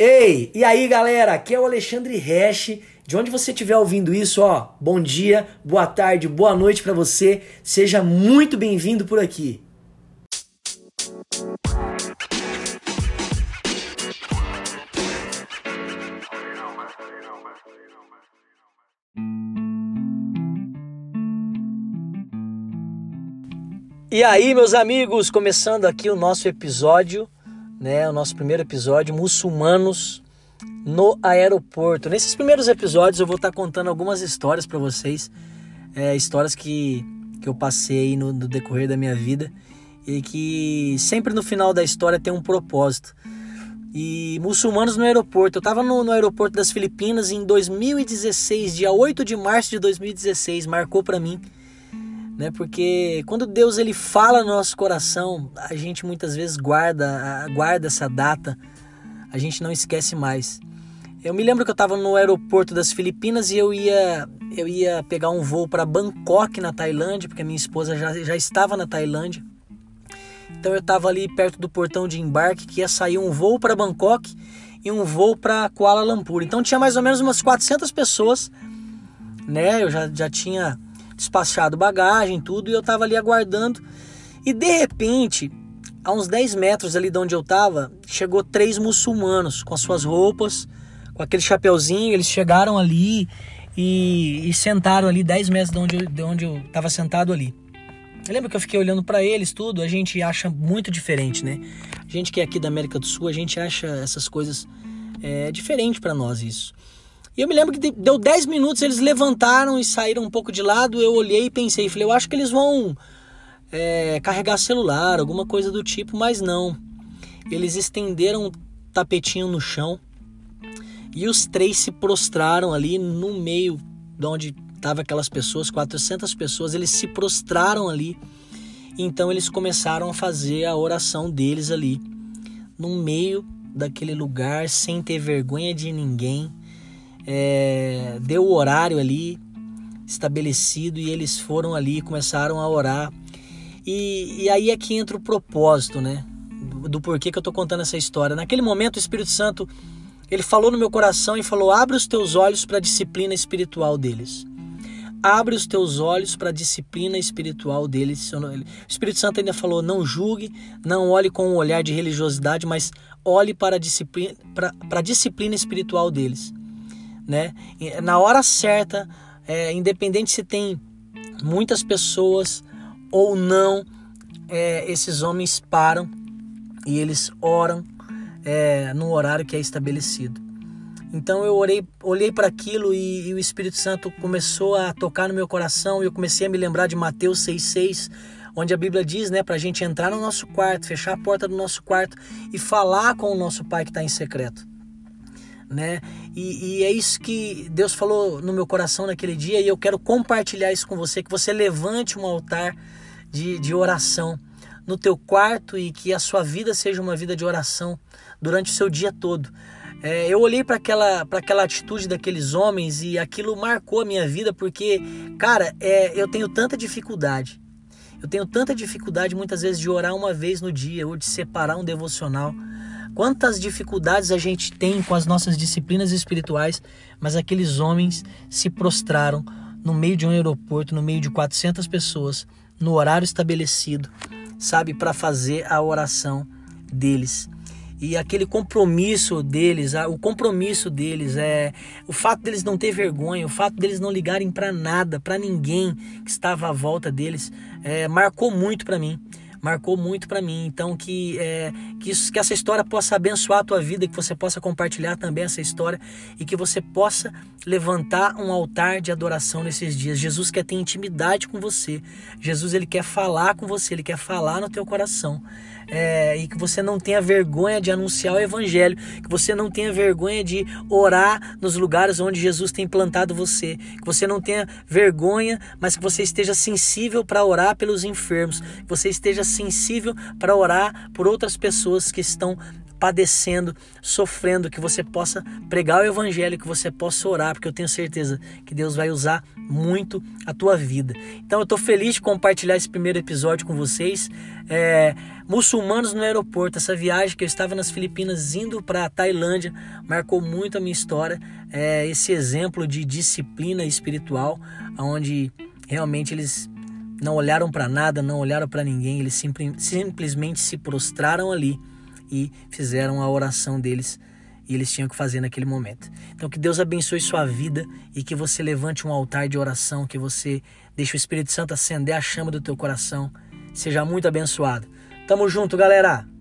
Ei, e aí galera, aqui é o Alexandre Resch. De onde você estiver ouvindo isso, ó, bom dia, boa tarde, boa noite para você. Seja muito bem-vindo por aqui. E aí, meus amigos, começando aqui o nosso episódio, né, o nosso primeiro episódio, muçulmanos no aeroporto. Nesses primeiros episódios eu vou estar contando algumas histórias para vocês, é, histórias que, que eu passei no, no decorrer da minha vida e que sempre no final da história tem um propósito. E muçulmanos no aeroporto. Eu estava no, no, aeroporto das Filipinas em 2016, dia 8 de março de 2016, marcou para mim né? Porque quando Deus ele fala no nosso coração, a gente muitas vezes guarda, guarda essa data, a gente não esquece mais. Eu me lembro que eu estava no aeroporto das Filipinas e eu ia eu ia pegar um voo para Bangkok na Tailândia, porque a minha esposa já, já estava na Tailândia. Então eu estava ali perto do portão de embarque que ia sair um voo para Bangkok e um voo para Kuala Lumpur. Então tinha mais ou menos umas 400 pessoas, né? Eu já, já tinha despachado bagagem, tudo, e eu tava ali aguardando. E de repente, a uns 10 metros ali de onde eu tava, chegou três muçulmanos com as suas roupas, com aquele chapeuzinho, eles chegaram ali e, e sentaram ali 10 metros de onde, eu, de onde eu tava sentado ali. Eu lembro que eu fiquei olhando para eles tudo, a gente acha muito diferente, né? A gente que é aqui da América do Sul, a gente acha essas coisas é diferente para nós isso. E eu me lembro que deu 10 minutos, eles levantaram e saíram um pouco de lado. Eu olhei e pensei, falei, eu acho que eles vão é, carregar celular, alguma coisa do tipo, mas não. Eles estenderam um tapetinho no chão e os três se prostraram ali no meio de onde estavam aquelas pessoas, 400 pessoas, eles se prostraram ali. Então eles começaram a fazer a oração deles ali, no meio daquele lugar, sem ter vergonha de ninguém é, deu o horário ali estabelecido e eles foram ali começaram a orar. E, e aí é que entra o propósito, né? Do, do porquê que eu tô contando essa história. Naquele momento o Espírito Santo ele falou no meu coração e falou: abre os teus olhos para a disciplina espiritual deles. Abre os teus olhos para a disciplina espiritual deles. O Espírito Santo ainda falou: não julgue, não olhe com um olhar de religiosidade, mas olhe para a disciplina, para, para a disciplina espiritual deles né? Na hora certa, é, independente se tem muitas pessoas ou não, é, esses homens param e eles oram é, no horário que é estabelecido. Então eu orei, olhei para aquilo e, e, o Espírito Santo começou a tocar no meu coração e eu comecei a me lembrar de Mateus 6,6, onde a Bíblia diz, né, para a gente entrar no nosso quarto, fechar a porta do nosso quarto e falar com o nosso Pai que está em secreto né? E, e, é isso que Deus falou no meu coração naquele dia e eu quero compartilhar isso com você, que você levante um altar de, de oração no teu quarto e que a sua vida seja uma vida de oração durante o seu dia todo. É, eu olhei para aquela, aquela atitude daqueles homens e aquilo marcou a minha vida porque, cara, é, eu tenho tanta dificuldade. Eu tenho tanta dificuldade muitas vezes de orar uma vez no dia ou de separar um devocional. Quantas dificuldades a gente tem com as nossas disciplinas espirituais, mas aqueles homens se prostraram no meio de um aeroporto, no meio de 400 pessoas, no horário estabelecido, sabe, para fazer a oração deles. E aquele compromisso deles, o compromisso deles é o fato deles não ter vergonha, o fato deles não ligarem para nada, para ninguém que estava à volta deles, é, marcou muito para mim marcou muito para mim. Então que é, que, isso, que essa história possa abençoar a tua vida, que você possa compartilhar também essa história e que você possa levantar um altar de adoração nesses dias. Jesus quer ter intimidade com você. Jesus ele quer falar com você, ele quer falar no teu coração. É, e que você não tenha vergonha de anunciar o evangelho, que você não tenha vergonha de orar nos lugares onde Jesus tem plantado você, que você não tenha vergonha, mas que você esteja sensível para orar pelos enfermos, que você esteja sensível para orar por outras pessoas que estão padecendo, sofrendo, que você possa pregar o evangelho, que você possa orar, porque eu tenho certeza que Deus vai usar muito a tua vida. Então eu estou feliz de compartilhar esse primeiro episódio com vocês. É, muçulmanos no aeroporto, essa viagem que eu estava nas Filipinas indo para a Tailândia, marcou muito a minha história. É, esse exemplo de disciplina espiritual, onde realmente eles não olharam para nada, não olharam para ninguém, eles simplesmente se prostraram ali e fizeram a oração deles e eles tinham que fazer naquele momento. Então que Deus abençoe sua vida e que você levante um altar de oração, que você deixe o Espírito Santo acender a chama do teu coração. Seja muito abençoado. Tamo junto, galera.